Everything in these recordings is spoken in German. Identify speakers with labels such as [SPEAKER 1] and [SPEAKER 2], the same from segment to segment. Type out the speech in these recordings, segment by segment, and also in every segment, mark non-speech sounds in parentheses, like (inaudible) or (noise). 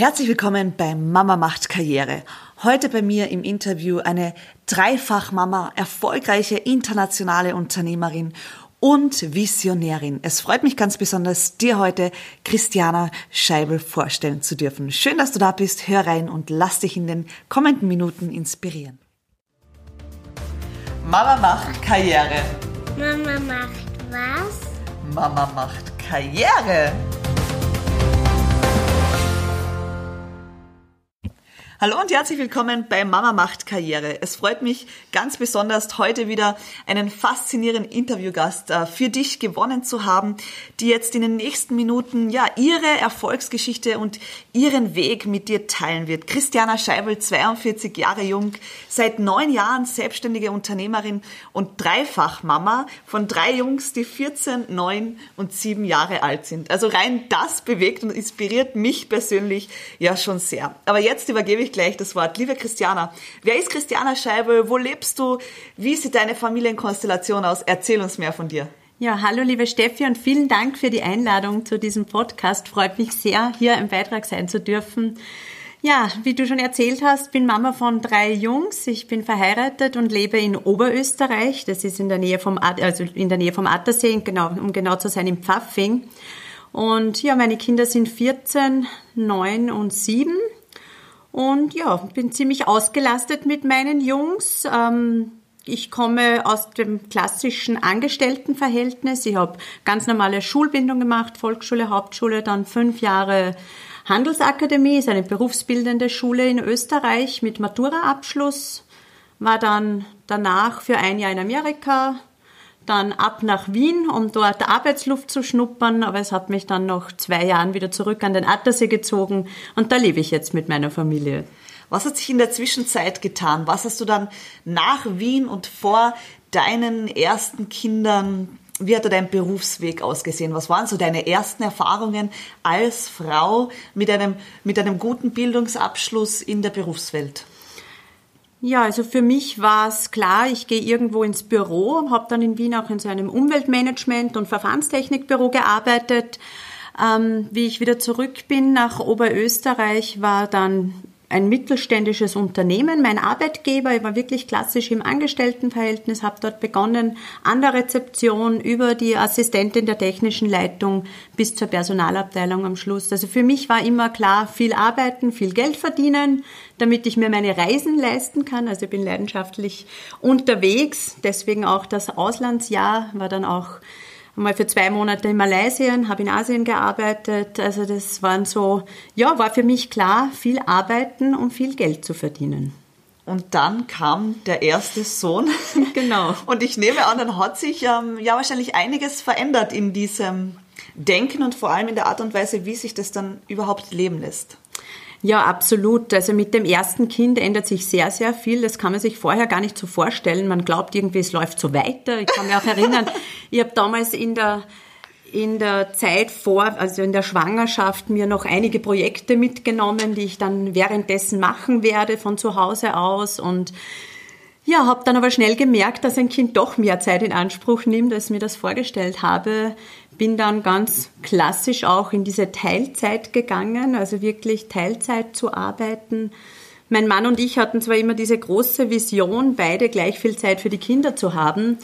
[SPEAKER 1] Herzlich willkommen bei Mama macht Karriere. Heute bei mir im Interview eine Dreifach-Mama, erfolgreiche internationale Unternehmerin und Visionärin. Es freut mich ganz besonders, dir heute Christiana Scheibel vorstellen zu dürfen. Schön, dass du da bist. Hör rein und lass dich in den kommenden Minuten inspirieren. Mama macht Karriere.
[SPEAKER 2] Mama macht was?
[SPEAKER 1] Mama macht Karriere. Hallo und herzlich willkommen bei Mama macht Karriere. Es freut mich ganz besonders, heute wieder einen faszinierenden Interviewgast äh, für dich gewonnen zu haben, die jetzt in den nächsten Minuten ja ihre Erfolgsgeschichte und ihren Weg mit dir teilen wird. Christiana Scheibel, 42 Jahre jung, seit neun Jahren selbstständige Unternehmerin und dreifach Mama von drei Jungs, die 14, 9 und 7 Jahre alt sind. Also rein das bewegt und inspiriert mich persönlich ja schon sehr. Aber jetzt übergebe ich ich gleich das Wort. Liebe Christiana, wer ist Christiana Scheibel? Wo lebst du? Wie sieht deine Familienkonstellation aus? Erzähl uns mehr von dir.
[SPEAKER 3] Ja, hallo liebe Steffi und vielen Dank für die Einladung zu diesem Podcast. Freut mich sehr, hier im Beitrag sein zu dürfen. Ja, wie du schon erzählt hast, bin Mama von drei Jungs. Ich bin verheiratet und lebe in Oberösterreich. Das ist in der Nähe vom, also in der Nähe vom Attersee, genau, um genau zu sein, im Pfaffing. Und ja, meine Kinder sind 14, 9 und 7. Und ja, bin ziemlich ausgelastet mit meinen Jungs. Ähm, ich komme aus dem klassischen Angestelltenverhältnis. Ich habe ganz normale Schulbildung gemacht, Volksschule, Hauptschule, dann fünf Jahre Handelsakademie, ist eine berufsbildende Schule in Österreich mit Maturaabschluss. War dann danach für ein Jahr in Amerika, dann ab nach Wien, um dort Arbeitsluft zu schnuppern, aber es hat mich dann nach zwei Jahren wieder zurück an den Attersee gezogen und da lebe ich jetzt mit meiner Familie.
[SPEAKER 1] Was hat sich in der Zwischenzeit getan? Was hast du dann nach Wien und vor deinen ersten Kindern, wie hat dein Berufsweg ausgesehen? Was waren so deine ersten Erfahrungen als Frau mit einem, mit einem guten Bildungsabschluss in der Berufswelt?
[SPEAKER 3] Ja, also für mich war es klar, ich gehe irgendwo ins Büro, habe dann in Wien auch in so einem Umweltmanagement- und Verfahrenstechnikbüro gearbeitet. Ähm, wie ich wieder zurück bin nach Oberösterreich, war dann ein mittelständisches Unternehmen, mein Arbeitgeber. Ich war wirklich klassisch im Angestelltenverhältnis, habe dort begonnen an der Rezeption über die Assistentin der technischen Leitung bis zur Personalabteilung am Schluss. Also für mich war immer klar, viel arbeiten, viel Geld verdienen, damit ich mir meine Reisen leisten kann. Also ich bin leidenschaftlich unterwegs, deswegen auch das Auslandsjahr war dann auch mal für zwei Monate in Malaysia, habe in Asien gearbeitet. Also das waren so, ja, war für mich klar, viel arbeiten, um viel Geld zu verdienen.
[SPEAKER 1] Und dann kam der erste Sohn. (laughs)
[SPEAKER 3] Genau.
[SPEAKER 1] Und ich nehme an, dann hat sich ähm, ja wahrscheinlich einiges verändert in diesem Denken und vor allem in der Art und Weise, wie sich das dann überhaupt leben lässt.
[SPEAKER 3] Ja, absolut. Also mit dem ersten Kind ändert sich sehr, sehr viel. Das kann man sich vorher gar nicht so vorstellen. Man glaubt irgendwie, es läuft so weiter. Ich kann mich auch erinnern, (laughs) ich habe damals in der in der Zeit vor, also in der Schwangerschaft, mir noch einige Projekte mitgenommen, die ich dann währenddessen machen werde von zu Hause aus und ja, habe dann aber schnell gemerkt, dass ein Kind doch mehr Zeit in Anspruch nimmt, als mir das vorgestellt habe bin dann ganz klassisch auch in diese Teilzeit gegangen, also wirklich Teilzeit zu arbeiten. Mein Mann und ich hatten zwar immer diese große Vision, beide gleich viel Zeit für die Kinder zu haben,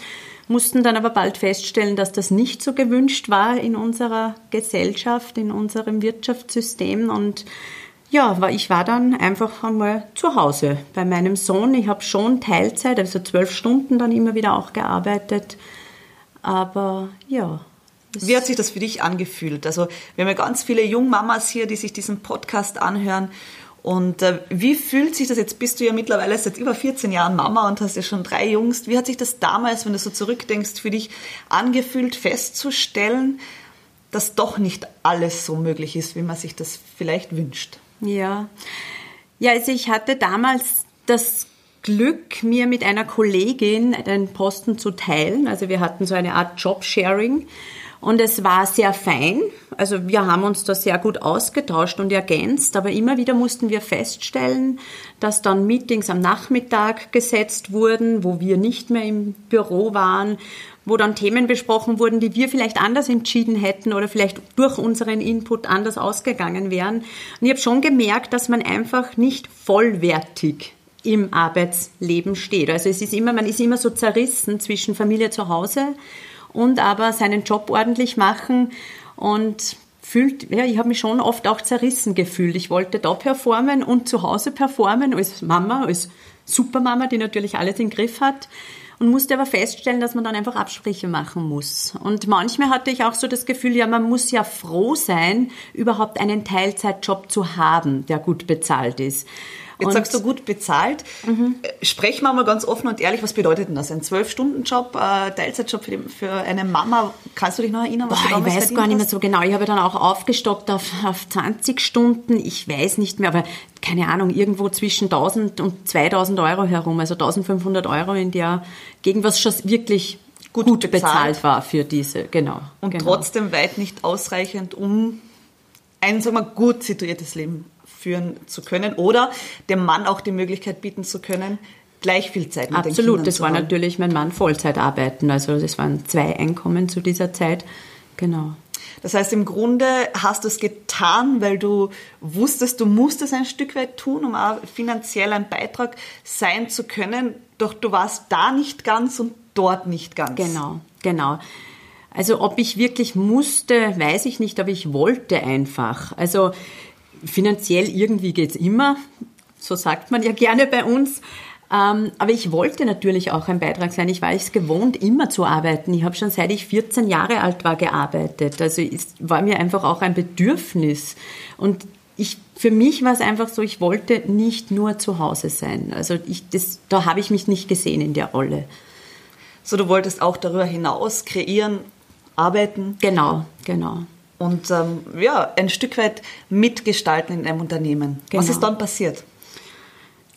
[SPEAKER 3] mussten dann aber bald feststellen, dass das nicht so gewünscht war in unserer Gesellschaft, in unserem Wirtschaftssystem und ja, ich war dann einfach einmal zu Hause bei meinem Sohn. Ich habe schon Teilzeit, also zwölf Stunden dann immer wieder auch gearbeitet. Aber ja,
[SPEAKER 1] wie hat sich das für dich angefühlt? Also wir haben ja ganz viele Jungmamas hier, die sich diesen Podcast anhören. Und äh, wie fühlt sich das jetzt? Bist du ja mittlerweile seit über 14 Jahren Mama und hast ja schon drei Jungs. Wie hat sich das damals, wenn du so zurückdenkst, für dich angefühlt, festzustellen, dass doch nicht alles so möglich ist, wie man sich das vielleicht wünscht?
[SPEAKER 3] Ja, ja, also ich hatte damals das Glück, mir mit einer Kollegin einen Posten zu teilen. Also wir hatten so eine Art Jobsharing. Und es war sehr fein. Also wir haben uns da sehr gut ausgetauscht und ergänzt, aber immer wieder mussten wir feststellen, dass dann Meetings am Nachmittag gesetzt wurden, wo wir nicht mehr im Büro waren, wo dann Themen besprochen wurden, die wir vielleicht anders entschieden hätten oder vielleicht durch unseren Input anders ausgegangen wären. Und ich habe schon gemerkt, dass man einfach nicht vollwertig im Arbeitsleben steht. Also es ist immer, man ist immer so zerrissen zwischen Familie zu Hause und aber seinen Job ordentlich machen und fühlt, ja, ich habe mich schon oft auch zerrissen gefühlt. Ich wollte da performen und zu Hause performen als Mama, als Supermama, die natürlich alles im Griff hat und musste aber feststellen, dass man dann einfach Absprüche machen muss. Und manchmal hatte ich auch so das Gefühl, ja, man muss ja froh sein, überhaupt einen Teilzeitjob zu haben, der gut bezahlt ist.
[SPEAKER 1] Jetzt und sagst du gut bezahlt. Mhm. Sprechen wir mal ganz offen und ehrlich, was bedeutet denn das? Ein Zwölf-Stunden-Job, äh, Teilzeitjob für, die, für, eine Mama? Kannst du dich noch erinnern,
[SPEAKER 3] was Boah, du Ich weiß gar nicht mehr so genau. Ich habe dann auch aufgestockt auf, auf 20 Stunden. Ich weiß nicht mehr, aber keine Ahnung, irgendwo zwischen 1000 und 2000 Euro herum, also 1500 Euro in der Gegend, was schon wirklich gut, gut bezahlt. bezahlt. war für diese, genau.
[SPEAKER 1] Und
[SPEAKER 3] genau.
[SPEAKER 1] trotzdem weit nicht ausreichend, um ein, sagen wir, gut situiertes Leben führen zu können oder dem Mann auch die Möglichkeit bieten zu können, gleich viel Zeit
[SPEAKER 3] mit Absolut, den Kindern das war haben. natürlich mein Mann Vollzeit arbeiten, also das waren zwei Einkommen zu dieser Zeit, genau.
[SPEAKER 1] Das heißt, im Grunde hast du es getan, weil du wusstest, du musst es ein Stück weit tun, um auch finanziell ein Beitrag sein zu können. Doch du warst da nicht ganz und dort nicht ganz.
[SPEAKER 3] Genau, genau. Also ob ich wirklich musste, weiß ich nicht, aber ich wollte einfach. Also finanziell irgendwie geht's immer, so sagt man ja gerne bei uns. Ähm, aber ich wollte natürlich auch ein Beitrag sein. Ich war es gewohnt, immer zu arbeiten. Ich habe schon seit ich 14 Jahre alt war gearbeitet. Also es war mir einfach auch ein Bedürfnis. Und ich, für mich war es einfach so, ich wollte nicht nur zu Hause sein. Also ich, das, da habe ich mich nicht gesehen in der Rolle.
[SPEAKER 1] So, du wolltest auch darüber hinaus kreieren, arbeiten?
[SPEAKER 3] Genau, genau
[SPEAKER 1] und ähm, ja, ein Stück weit mitgestalten in einem Unternehmen. Genau. Was ist dann passiert?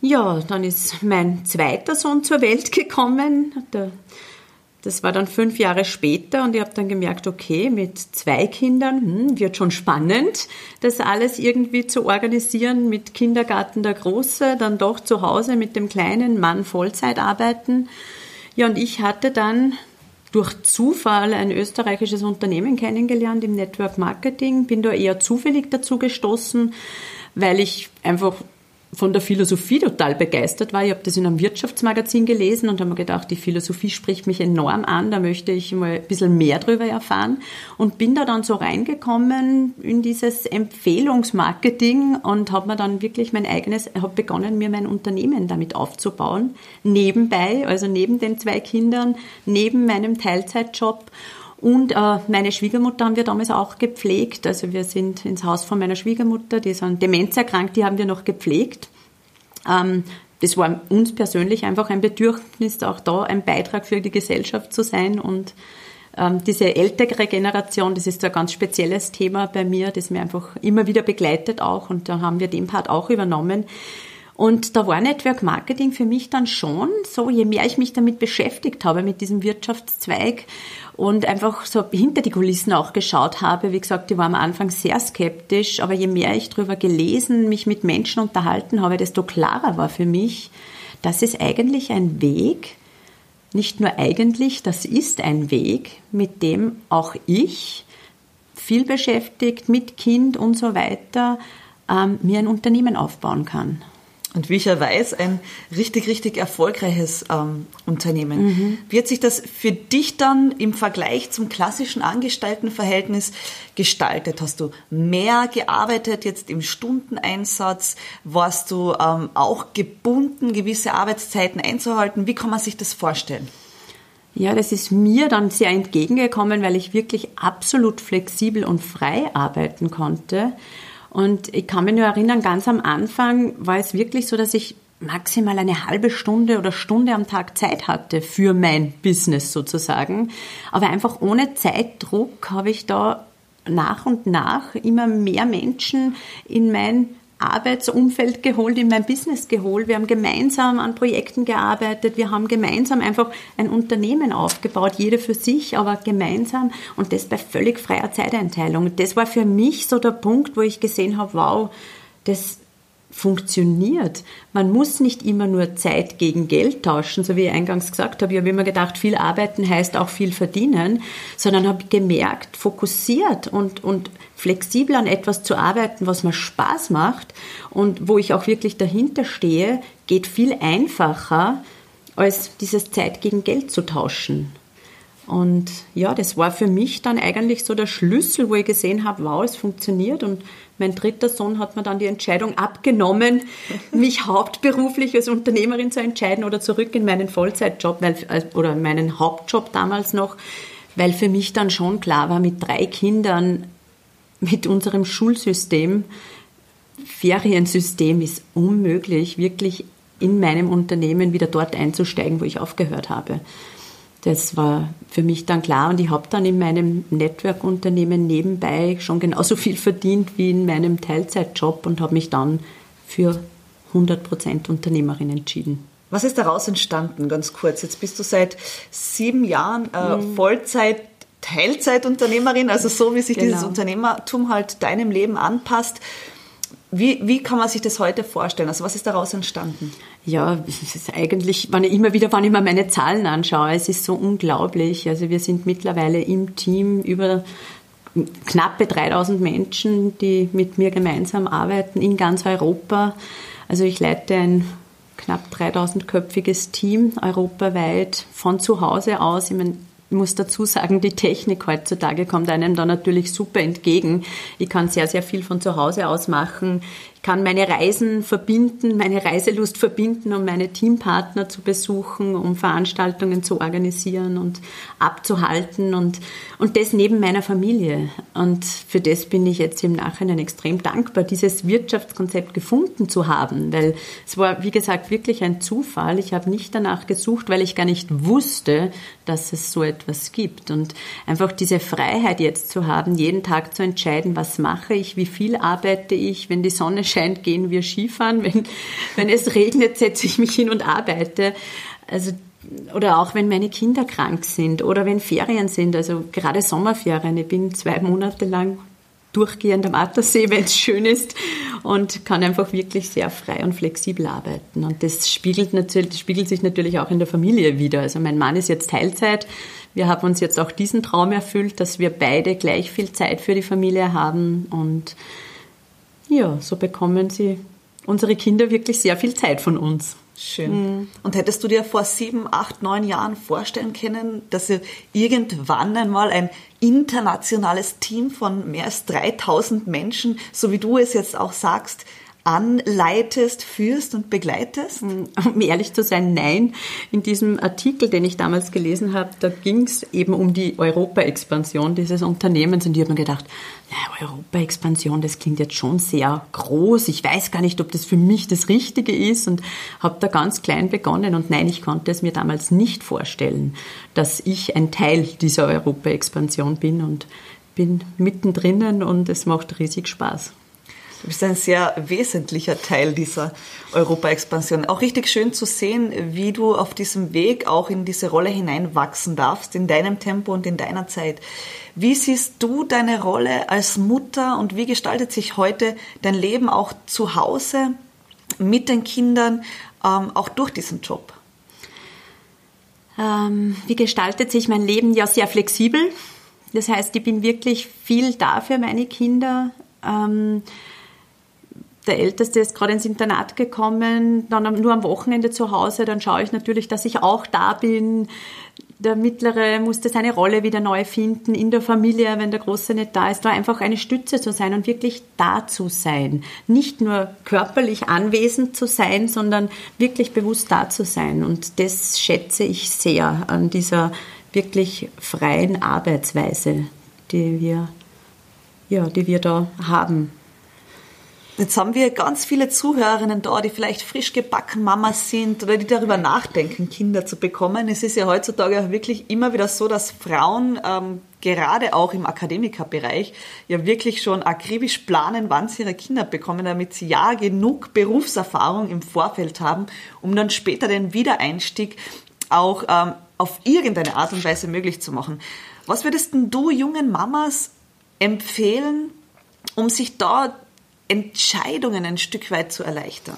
[SPEAKER 3] Ja, dann ist mein zweiter Sohn zur Welt (laughs) gekommen. Das war dann fünf Jahre später und ich habe dann gemerkt, okay, mit zwei Kindern hm, wird schon spannend, das alles irgendwie zu organisieren, mit Kindergarten der Große, dann doch zu Hause mit dem kleinen Mann Vollzeit arbeiten. Ja, und ich hatte dann durch Zufall ein österreichisches Unternehmen kennengelernt im Network Marketing, bin da eher zufällig dazu gestoßen, weil ich einfach von der Philosophie total begeistert war. Ich habe das in einem Wirtschaftsmagazin gelesen und habe mir gedacht, die Philosophie spricht mich enorm an, da möchte ich mal ein bisschen mehr drüber erfahren und bin da dann so reingekommen in dieses Empfehlungsmarketing und habe mir dann wirklich mein eigenes, habe begonnen, mir mein Unternehmen damit aufzubauen, nebenbei, also neben den zwei Kindern, neben meinem Teilzeitjob und äh, meine Schwiegermutter haben wir damals auch gepflegt. Also wir sind ins Haus von meiner Schwiegermutter, die ist an Demenz erkrankt, die haben wir noch gepflegt. Ähm, das war uns persönlich einfach ein Bedürfnis, auch da ein Beitrag für die Gesellschaft zu sein. Und ähm, diese ältere Generation, das ist ein ganz spezielles Thema bei mir, das mir einfach immer wieder begleitet auch. Und da haben wir den Part auch übernommen. Und da war Network Marketing für mich dann schon so, je mehr ich mich damit beschäftigt habe, mit diesem Wirtschaftszweig und einfach so hinter die Kulissen auch geschaut habe. Wie gesagt, ich war am Anfang sehr skeptisch, aber je mehr ich darüber gelesen, mich mit Menschen unterhalten habe, desto klarer war für mich, das ist eigentlich ein Weg, nicht nur eigentlich, das ist ein Weg, mit dem auch ich, viel beschäftigt, mit Kind und so weiter, ähm, mir ein Unternehmen aufbauen kann
[SPEAKER 1] und wie ich ja weiß, ein richtig, richtig erfolgreiches ähm, Unternehmen. Mhm. Wie hat sich das für dich dann im Vergleich zum klassischen Angestelltenverhältnis gestaltet? Hast du mehr gearbeitet jetzt im Stundeneinsatz? Warst du ähm, auch gebunden, gewisse Arbeitszeiten einzuhalten? Wie kann man sich das vorstellen?
[SPEAKER 3] Ja, das ist mir dann sehr entgegengekommen, weil ich wirklich absolut flexibel und frei arbeiten konnte. Und ich kann mich nur erinnern, ganz am Anfang war es wirklich so, dass ich maximal eine halbe Stunde oder Stunde am Tag Zeit hatte für mein Business sozusagen. Aber einfach ohne Zeitdruck habe ich da nach und nach immer mehr Menschen in mein Arbeitsumfeld geholt, in mein Business geholt. Wir haben gemeinsam an Projekten gearbeitet. Wir haben gemeinsam einfach ein Unternehmen aufgebaut, jeder für sich, aber gemeinsam und das bei völlig freier Zeiteinteilung. Das war für mich so der Punkt, wo ich gesehen habe, wow, das, funktioniert. Man muss nicht immer nur Zeit gegen Geld tauschen, so wie ich eingangs gesagt habe. Ich habe immer gedacht, viel arbeiten heißt auch viel verdienen, sondern habe gemerkt, fokussiert und, und flexibel an etwas zu arbeiten, was mir Spaß macht und wo ich auch wirklich dahinter stehe, geht viel einfacher, als dieses Zeit gegen Geld zu tauschen. Und ja, das war für mich dann eigentlich so der Schlüssel, wo ich gesehen habe, wow, es funktioniert. Und mein dritter Sohn hat mir dann die Entscheidung abgenommen, mich (laughs) hauptberuflich als Unternehmerin zu entscheiden oder zurück in meinen Vollzeitjob weil, oder meinen Hauptjob damals noch, weil für mich dann schon klar war, mit drei Kindern, mit unserem Schulsystem, Feriensystem ist unmöglich, wirklich in meinem Unternehmen wieder dort einzusteigen, wo ich aufgehört habe. Das war für mich dann klar und ich habe dann in meinem Network-Unternehmen nebenbei schon genauso viel verdient wie in meinem Teilzeitjob und habe mich dann für 100% Unternehmerin entschieden.
[SPEAKER 1] Was ist daraus entstanden, ganz kurz? Jetzt bist du seit sieben Jahren äh, mhm. Vollzeit Teilzeitunternehmerin, also so wie sich genau. dieses Unternehmertum halt deinem Leben anpasst. Wie, wie kann man sich das heute vorstellen? Also was ist daraus entstanden?
[SPEAKER 3] Ja, es ist eigentlich, wenn ich immer wieder, wenn ich mir meine Zahlen anschaue, es ist so unglaublich. Also wir sind mittlerweile im Team über knappe 3000 Menschen, die mit mir gemeinsam arbeiten in ganz Europa. Also ich leite ein knapp 3000-köpfiges Team europaweit von zu Hause aus. Ich meine, ich muss dazu sagen, die Technik heutzutage kommt einem da natürlich super entgegen. Ich kann sehr, sehr viel von zu Hause aus machen kann meine Reisen verbinden, meine Reiselust verbinden, um meine Teampartner zu besuchen, um Veranstaltungen zu organisieren und abzuhalten und, und das neben meiner Familie. Und für das bin ich jetzt im Nachhinein extrem dankbar, dieses Wirtschaftskonzept gefunden zu haben, weil es war, wie gesagt, wirklich ein Zufall. Ich habe nicht danach gesucht, weil ich gar nicht wusste, dass es so etwas gibt. Und einfach diese Freiheit jetzt zu haben, jeden Tag zu entscheiden, was mache ich, wie viel arbeite ich, wenn die Sonne scheint, gehen wir Skifahren. Wenn, wenn es regnet, setze ich mich hin und arbeite. Also, oder auch wenn meine Kinder krank sind oder wenn Ferien sind, also gerade Sommerferien. Ich bin zwei Monate lang durchgehend am Attersee, wenn es schön ist und kann einfach wirklich sehr frei und flexibel arbeiten. Und das spiegelt, natürlich, spiegelt sich natürlich auch in der Familie wieder. Also mein Mann ist jetzt Teilzeit. Wir haben uns jetzt auch diesen Traum erfüllt, dass wir beide gleich viel Zeit für die Familie haben und ja, so bekommen sie unsere Kinder wirklich sehr viel Zeit von uns.
[SPEAKER 1] Schön. Mhm. Und hättest du dir vor sieben, acht, neun Jahren vorstellen können, dass ihr irgendwann einmal ein internationales Team von mehr als 3000 Menschen, so wie du es jetzt auch sagst, anleitest, führst und begleitest?
[SPEAKER 3] Um ehrlich zu sein, nein. In diesem Artikel, den ich damals gelesen habe, da ging es eben um die Europa-Expansion dieses Unternehmens und ich habe mir gedacht, naja, Europa-Expansion, das klingt jetzt schon sehr groß. Ich weiß gar nicht, ob das für mich das Richtige ist und habe da ganz klein begonnen und nein, ich konnte es mir damals nicht vorstellen, dass ich ein Teil dieser Europa-Expansion bin und bin mittendrin und es macht riesig Spaß.
[SPEAKER 1] Du bist ein sehr wesentlicher Teil dieser Europa-Expansion. Auch richtig schön zu sehen, wie du auf diesem Weg auch in diese Rolle hineinwachsen darfst, in deinem Tempo und in deiner Zeit. Wie siehst du deine Rolle als Mutter und wie gestaltet sich heute dein Leben auch zu Hause mit den Kindern, ähm, auch durch diesen Job?
[SPEAKER 3] Ähm, wie gestaltet sich mein Leben? Ja, sehr flexibel. Das heißt, ich bin wirklich viel da für meine Kinder. Ähm, der Älteste ist gerade ins Internat gekommen, dann nur am Wochenende zu Hause, dann schaue ich natürlich, dass ich auch da bin. Der Mittlere musste seine Rolle wieder neu finden in der Familie, wenn der Große nicht da ist, da einfach eine Stütze zu sein und wirklich da zu sein. Nicht nur körperlich anwesend zu sein, sondern wirklich bewusst da zu sein. Und das schätze ich sehr an dieser wirklich freien Arbeitsweise, die wir, ja, die wir da haben.
[SPEAKER 1] Jetzt haben wir ganz viele Zuhörerinnen da, die vielleicht frisch gebacken Mamas sind oder die darüber nachdenken, Kinder zu bekommen. Es ist ja heutzutage auch wirklich immer wieder so, dass Frauen ähm, gerade auch im Akademikerbereich ja wirklich schon akribisch planen, wann sie ihre Kinder bekommen, damit sie ja genug Berufserfahrung im Vorfeld haben, um dann später den Wiedereinstieg auch ähm, auf irgendeine Art und Weise möglich zu machen. Was würdest denn du jungen Mamas empfehlen, um sich da Entscheidungen ein Stück weit zu erleichtern?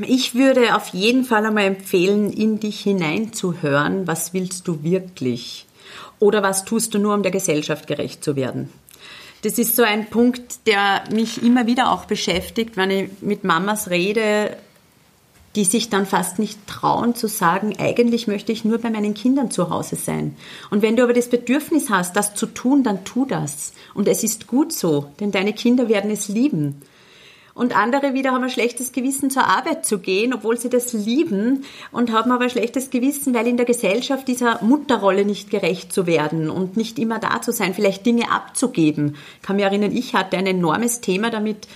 [SPEAKER 3] Ich würde auf jeden Fall einmal empfehlen, in dich hineinzuhören, was willst du wirklich? Oder was tust du nur, um der Gesellschaft gerecht zu werden? Das ist so ein Punkt, der mich immer wieder auch beschäftigt, wenn ich mit Mamas rede, die sich dann fast nicht trauen zu sagen, eigentlich möchte ich nur bei meinen Kindern zu Hause sein. Und wenn du aber das Bedürfnis hast, das zu tun, dann tu das. Und es ist gut so, denn deine Kinder werden es lieben. Und andere wieder haben ein schlechtes Gewissen, zur Arbeit zu gehen, obwohl sie das lieben und haben aber ein schlechtes Gewissen, weil in der Gesellschaft dieser Mutterrolle nicht gerecht zu werden und nicht immer da zu sein, vielleicht Dinge abzugeben. Ich kann mich erinnern, ich hatte ein enormes Thema damit,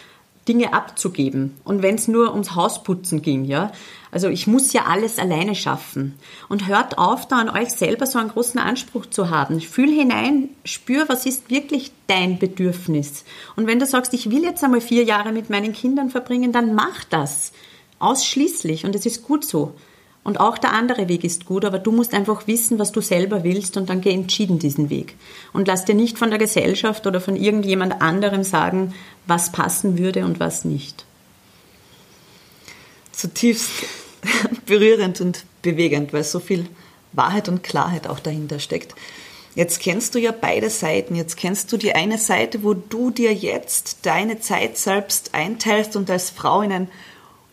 [SPEAKER 3] Dinge abzugeben. Und wenn es nur ums Hausputzen ging, ja. Also ich muss ja alles alleine schaffen. Und hört auf, da an euch selber so einen großen Anspruch zu haben. Fühl hinein, spür, was ist wirklich dein Bedürfnis. Und wenn du sagst, ich will jetzt einmal vier Jahre mit meinen Kindern verbringen, dann mach das. Ausschließlich. Und es ist gut so. Und auch der andere Weg ist gut, aber du musst einfach wissen, was du selber willst und dann geh entschieden diesen Weg. Und lass dir nicht von der Gesellschaft oder von irgendjemand anderem sagen, was passen würde und was nicht.
[SPEAKER 1] Zutiefst (laughs) berührend und bewegend, weil so viel Wahrheit und Klarheit auch dahinter steckt. Jetzt kennst du ja beide Seiten. Jetzt kennst du die eine Seite, wo du dir jetzt deine Zeit selbst einteilst und als Frau in ein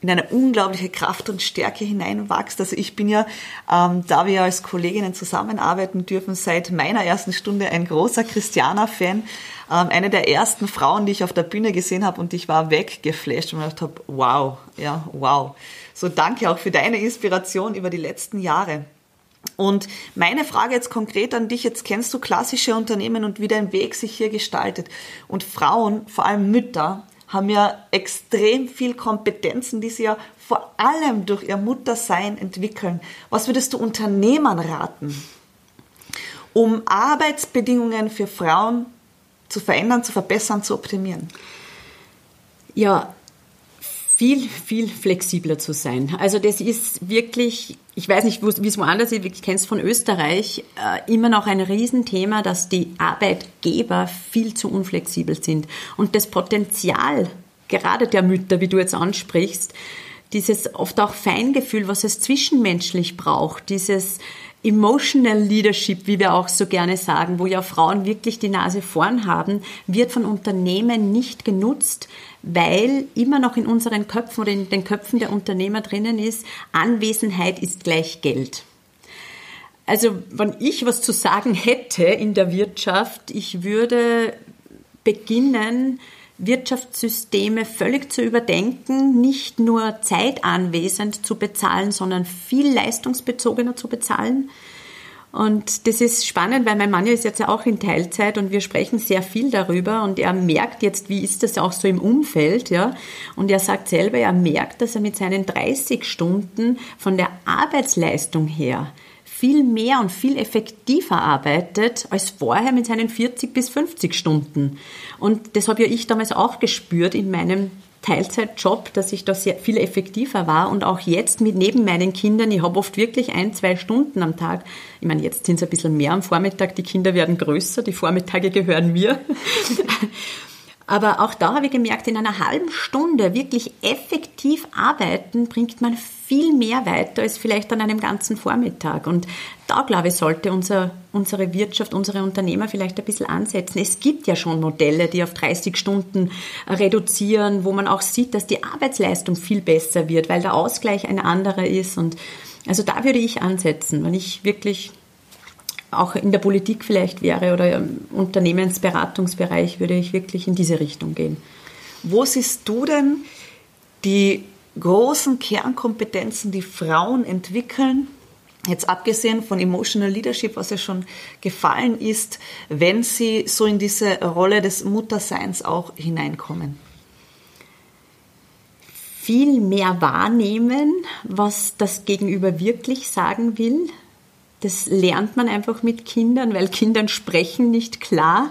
[SPEAKER 1] in eine unglaubliche Kraft und Stärke hineinwachst. Also ich bin ja, ähm, da wir als Kolleginnen zusammenarbeiten dürfen, seit meiner ersten Stunde ein großer Christiana-Fan. Ähm, eine der ersten Frauen, die ich auf der Bühne gesehen habe und ich war weggeflasht und gedacht habe, wow, ja, wow. So danke auch für deine Inspiration über die letzten Jahre. Und meine Frage jetzt konkret an dich, jetzt kennst du klassische Unternehmen und wie dein Weg sich hier gestaltet. Und Frauen, vor allem Mütter, haben ja extrem viel Kompetenzen, die sie ja vor allem durch ihr Muttersein entwickeln. Was würdest du Unternehmern raten, um Arbeitsbedingungen für Frauen zu verändern, zu verbessern, zu optimieren?
[SPEAKER 3] Ja, viel, viel flexibler zu sein. Also das ist wirklich, ich weiß nicht, wie es woanders ist, ich kenne es von Österreich, äh, immer noch ein Riesenthema, dass die Arbeitgeber viel zu unflexibel sind. Und das Potenzial, gerade der Mütter, wie du jetzt ansprichst, dieses oft auch Feingefühl, was es zwischenmenschlich braucht, dieses Emotional Leadership, wie wir auch so gerne sagen, wo ja Frauen wirklich die Nase vorn haben, wird von Unternehmen nicht genutzt, weil immer noch in unseren Köpfen oder in den Köpfen der Unternehmer drinnen ist, Anwesenheit ist gleich Geld. Also, wenn ich was zu sagen hätte in der Wirtschaft, ich würde beginnen, Wirtschaftssysteme völlig zu überdenken, nicht nur zeitanwesend zu bezahlen, sondern viel leistungsbezogener zu bezahlen. Und das ist spannend, weil mein Mann ist jetzt ja auch in Teilzeit und wir sprechen sehr viel darüber und er merkt jetzt, wie ist das auch so im Umfeld, ja. Und er sagt selber, er merkt, dass er mit seinen 30 Stunden von der Arbeitsleistung her viel mehr und viel effektiver arbeitet als vorher mit seinen 40 bis 50 Stunden. Und das habe ja ich damals auch gespürt in meinem Teilzeitjob, dass ich da sehr viel effektiver war und auch jetzt mit neben meinen Kindern, ich habe oft wirklich ein, zwei Stunden am Tag. Ich meine, jetzt sind es ein bisschen mehr am Vormittag, die Kinder werden größer, die Vormittage gehören mir. (laughs) Aber auch da habe ich gemerkt, in einer halben Stunde wirklich effektiv arbeiten bringt man viel mehr weiter als vielleicht an einem ganzen Vormittag. Und da, glaube ich, sollte unser, unsere Wirtschaft, unsere Unternehmer vielleicht ein bisschen ansetzen. Es gibt ja schon Modelle, die auf 30 Stunden reduzieren, wo man auch sieht, dass die Arbeitsleistung viel besser wird, weil der Ausgleich ein anderer ist. Und also da würde ich ansetzen, wenn ich wirklich auch in der Politik vielleicht wäre oder im Unternehmensberatungsbereich würde ich wirklich in diese Richtung gehen.
[SPEAKER 1] Wo siehst du denn die großen Kernkompetenzen, die Frauen entwickeln, jetzt abgesehen von Emotional Leadership, was ja schon gefallen ist, wenn sie so in diese Rolle des Mutterseins auch hineinkommen?
[SPEAKER 3] Viel mehr wahrnehmen, was das Gegenüber wirklich sagen will, das lernt man einfach mit Kindern, weil Kindern sprechen nicht klar.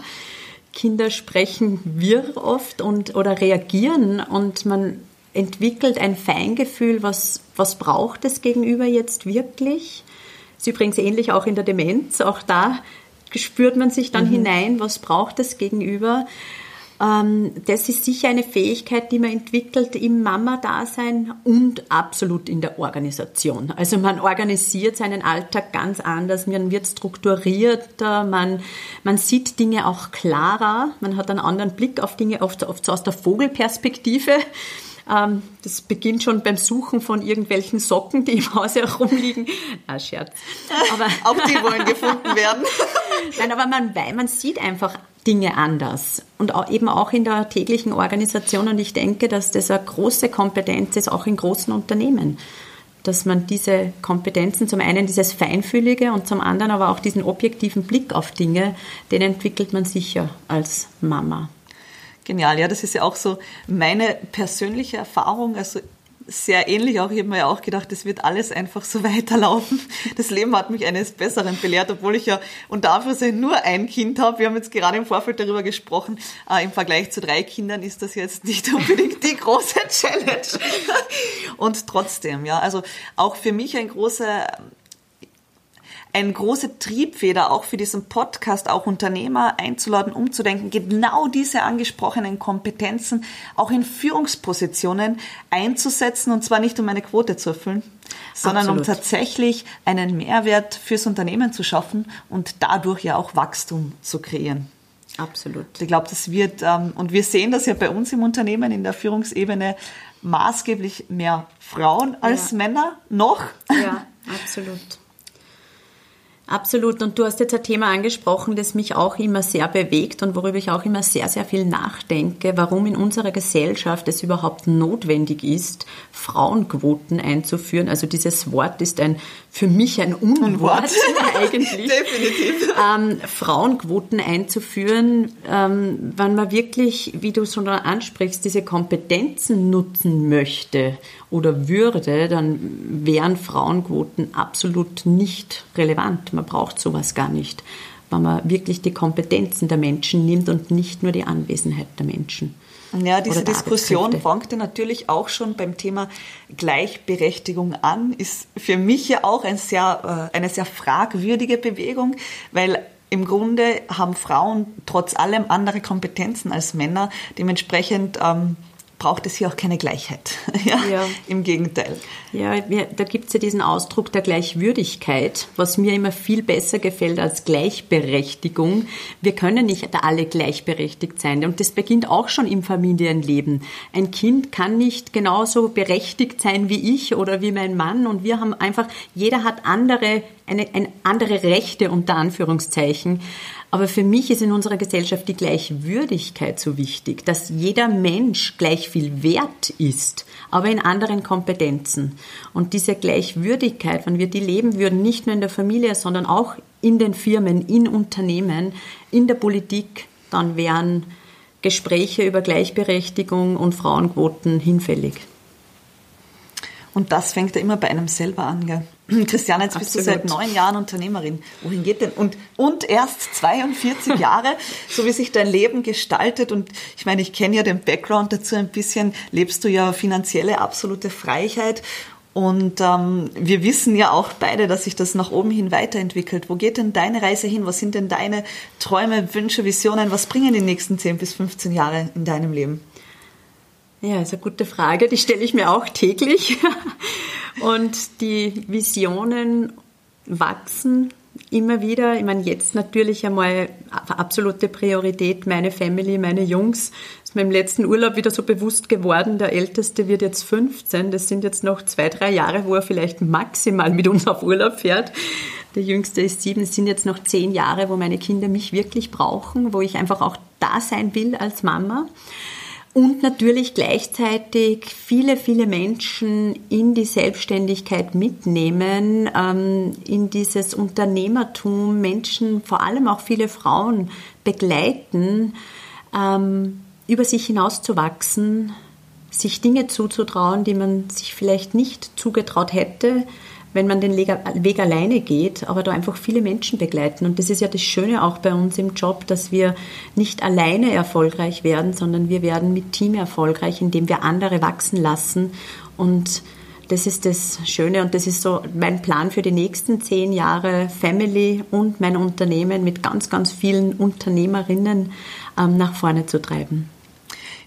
[SPEAKER 3] Kinder sprechen wirr oft und, oder reagieren und man entwickelt ein Feingefühl, was, was braucht es gegenüber jetzt wirklich. Das ist übrigens ähnlich auch in der Demenz. Auch da spürt man sich dann mhm. hinein, was braucht es gegenüber. Ähm, das ist sicher eine Fähigkeit, die man entwickelt im Mama-Dasein und absolut in der Organisation. Also man organisiert seinen Alltag ganz anders, man wird strukturierter, man, man sieht Dinge auch klarer, man hat einen anderen Blick auf Dinge, oft, oft so aus der Vogelperspektive. Ähm, das beginnt schon beim Suchen von irgendwelchen Socken, die im Haus herumliegen. Ah, Scherz.
[SPEAKER 1] Aber (laughs) auch die wollen gefunden werden. (laughs)
[SPEAKER 3] Nein, aber man, man sieht einfach Dinge anders und auch, eben auch in der täglichen Organisation. Und ich denke, dass das eine große Kompetenz ist, auch in großen Unternehmen. Dass man diese Kompetenzen, zum einen dieses Feinfühlige und zum anderen aber auch diesen objektiven Blick auf Dinge, den entwickelt man sicher als Mama.
[SPEAKER 1] Genial, ja, das ist ja auch so meine persönliche Erfahrung. Also sehr ähnlich auch. Ich habe mir ja auch gedacht, das wird alles einfach so (laughs) weiterlaufen. Das Leben hat mich eines Besseren belehrt, obwohl ich ja unter Anführungszeichen nur ein Kind habe. Wir haben jetzt gerade im Vorfeld darüber gesprochen. Äh, Im Vergleich zu drei Kindern ist das jetzt nicht (laughs) unbedingt die große Challenge. Und trotzdem, ja, also auch für mich ein großer eine große Triebfeder auch für diesen Podcast, auch Unternehmer einzuladen, umzudenken, genau diese angesprochenen Kompetenzen auch in Führungspositionen einzusetzen und zwar nicht um eine Quote zu erfüllen, sondern Absolut. um tatsächlich einen Mehrwert fürs Unternehmen zu schaffen und dadurch ja auch Wachstum zu kreieren.
[SPEAKER 3] Absolut.
[SPEAKER 1] Ich glaube, das wird, ähm, und wir sehen das ja bei uns im Unternehmen in der Führungsebene maßgeblich mehr Frauen als ja. Männer noch.
[SPEAKER 3] Ja, (laughs) absolut. Absolut. Und du hast jetzt ein Thema angesprochen, das mich auch immer sehr bewegt und worüber ich auch immer sehr, sehr viel nachdenke, warum in unserer Gesellschaft es überhaupt notwendig ist, Frauenquoten einzuführen. Also dieses Wort ist ein für mich ein Unwort (laughs) eigentlich.
[SPEAKER 1] Definitiv.
[SPEAKER 3] Ähm, Frauenquoten einzuführen, ähm, wenn man wirklich, wie du schon ansprichst, diese Kompetenzen nutzen möchte oder würde, dann wären Frauenquoten absolut nicht relevant. Man braucht sowas gar nicht, wenn man wirklich die Kompetenzen der Menschen nimmt und nicht nur die Anwesenheit der Menschen.
[SPEAKER 1] Ja, diese Diskussion fängt ja natürlich auch schon beim Thema Gleichberechtigung an, ist für mich ja auch ein sehr, äh, eine sehr fragwürdige Bewegung, weil im Grunde haben Frauen trotz allem andere Kompetenzen als Männer. Dementsprechend ähm, braucht es hier auch keine Gleichheit. (laughs) ja, ja. Im Gegenteil.
[SPEAKER 3] Ja, da gibt es ja diesen Ausdruck der Gleichwürdigkeit, was mir immer viel besser gefällt als Gleichberechtigung. Wir können nicht alle gleichberechtigt sein. Und das beginnt auch schon im Familienleben. Ein Kind kann nicht genauso berechtigt sein wie ich oder wie mein Mann. Und wir haben einfach, jeder hat andere, eine, eine andere Rechte unter Anführungszeichen. Aber für mich ist in unserer Gesellschaft die Gleichwürdigkeit so wichtig, dass jeder Mensch gleich viel wert ist, aber in anderen Kompetenzen. Und diese Gleichwürdigkeit, wenn wir die leben würden, nicht nur in der Familie, sondern auch in den Firmen, in Unternehmen, in der Politik, dann wären Gespräche über Gleichberechtigung und Frauenquoten hinfällig.
[SPEAKER 1] Und das fängt ja immer bei einem selber an. Gell? (clears throat) Christiane, jetzt bist Absolut. du seit neun Jahren Unternehmerin. Wohin geht denn? Und, und erst 42 (laughs) Jahre, so wie sich dein Leben gestaltet. Und ich meine, ich kenne ja den Background dazu ein bisschen. Lebst du ja finanzielle absolute Freiheit. Und ähm, wir wissen ja auch beide, dass sich das nach oben hin weiterentwickelt. Wo geht denn deine Reise hin? Was sind denn deine Träume, Wünsche, Visionen? Was bringen die nächsten 10 bis 15 Jahre in deinem Leben?
[SPEAKER 3] Ja, ist eine gute Frage. Die stelle ich mir auch täglich. (laughs) Und die Visionen wachsen immer wieder. Ich meine, jetzt natürlich einmal absolute Priorität, meine Family, meine Jungs. Das ist mir im letzten Urlaub wieder so bewusst geworden. Der Älteste wird jetzt 15. Das sind jetzt noch zwei, drei Jahre, wo er vielleicht maximal mit uns auf Urlaub fährt. Der Jüngste ist sieben. Es sind jetzt noch zehn Jahre, wo meine Kinder mich wirklich brauchen, wo ich einfach auch da sein will als Mama und natürlich gleichzeitig viele, viele Menschen in die Selbstständigkeit mitnehmen, ähm, in dieses Unternehmertum, Menschen, vor allem auch viele Frauen begleiten, ähm, über sich hinauszuwachsen, sich Dinge zuzutrauen, die man sich vielleicht nicht zugetraut hätte, wenn man den Weg alleine geht, aber da einfach viele Menschen begleiten. Und das ist ja das Schöne auch bei uns im Job, dass wir nicht alleine erfolgreich werden, sondern wir werden mit Team erfolgreich, indem wir andere wachsen lassen. Und das ist das Schöne und das ist so mein Plan für die nächsten zehn Jahre, Family und mein Unternehmen mit ganz, ganz vielen Unternehmerinnen ähm, nach vorne zu treiben.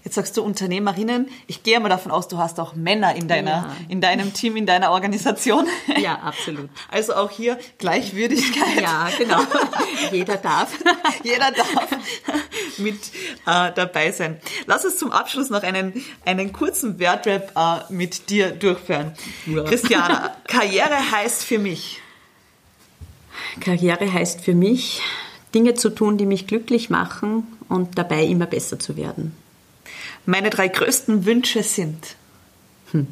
[SPEAKER 1] Jetzt sagst du Unternehmerinnen. Ich gehe mal davon aus, du hast auch Männer in deiner, ja. in deinem Team, in deiner Organisation. (laughs)
[SPEAKER 3] Ja, absolut.
[SPEAKER 1] Also auch hier Gleichwürdigkeit.
[SPEAKER 3] Ja, genau. (laughs) Jeder darf.
[SPEAKER 1] Jeder darf (laughs) mit äh, dabei sein. Lass uns zum Abschluss noch einen, einen kurzen Wertrap äh, mit dir durchführen. Ja. Christiana, Karriere heißt für mich.
[SPEAKER 3] Karriere heißt für mich, Dinge zu tun, die mich glücklich machen und dabei immer besser zu werden.
[SPEAKER 1] Meine drei größten Wünsche sind
[SPEAKER 3] hm.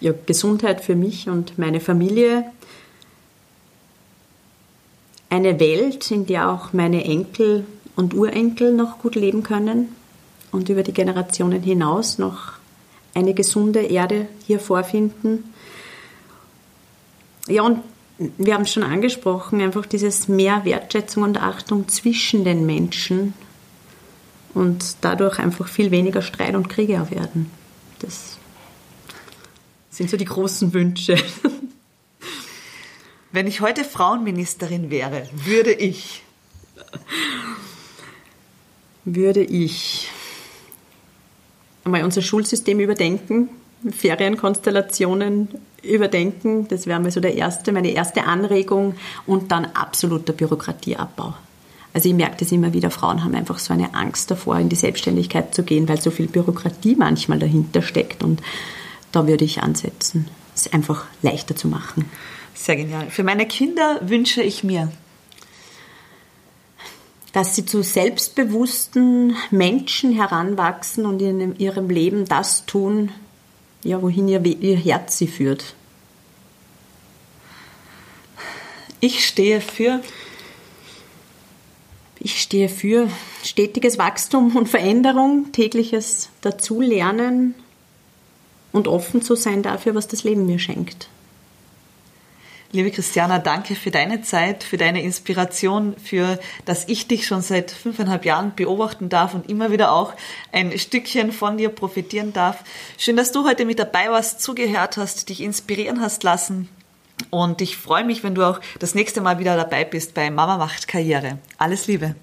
[SPEAKER 3] ja, Gesundheit für mich und meine Familie, eine Welt, in der auch meine Enkel und Urenkel noch gut leben können und über die Generationen hinaus noch eine gesunde Erde hier vorfinden. Ja, und wir haben es schon angesprochen, einfach dieses mehr Wertschätzung und Achtung zwischen den Menschen und dadurch einfach viel weniger Streit und Kriege auch werden. Das sind so die großen Wünsche. (laughs)
[SPEAKER 1] Wenn ich heute Frauenministerin wäre, würde ich.
[SPEAKER 3] Würde ich einmal unser Schulsystem überdenken, Ferienkonstellationen überdenken. Das wäre mal so der erste, meine erste Anregung und dann absoluter Bürokratieabbau. Also ich merke das immer wieder, Frauen haben einfach so eine Angst davor, in die Selbstständigkeit zu gehen, weil so viel Bürokratie manchmal dahinter steckt und da würde ich ansetzen, es einfach leichter zu machen.
[SPEAKER 1] Sehr genial. Für meine Kinder wünsche ich mir,
[SPEAKER 3] dass sie zu selbstbewussten Menschen heranwachsen und in ihrem Leben das tun, ja, wohin ihr, ihr Herz sie führt.
[SPEAKER 1] Ich stehe für.
[SPEAKER 3] Ich stehe für stetiges Wachstum und Veränderung, tägliches Dazulernen und offen zu sein dafür, was das Leben mir schenkt.
[SPEAKER 1] Liebe Christiana, danke für deine Zeit, für deine Inspiration, für dass ich dich schon seit fünfeinhalb Jahren beobachten darf und immer wieder auch ein Stückchen von dir profitieren darf. Schön, dass du heute mit dabei warst, zugehört hast, dich inspirieren hast lassen. Und ich freue mich, wenn du auch das nächste Mal wieder dabei bist bei Mama macht Karriere. Alles Liebe.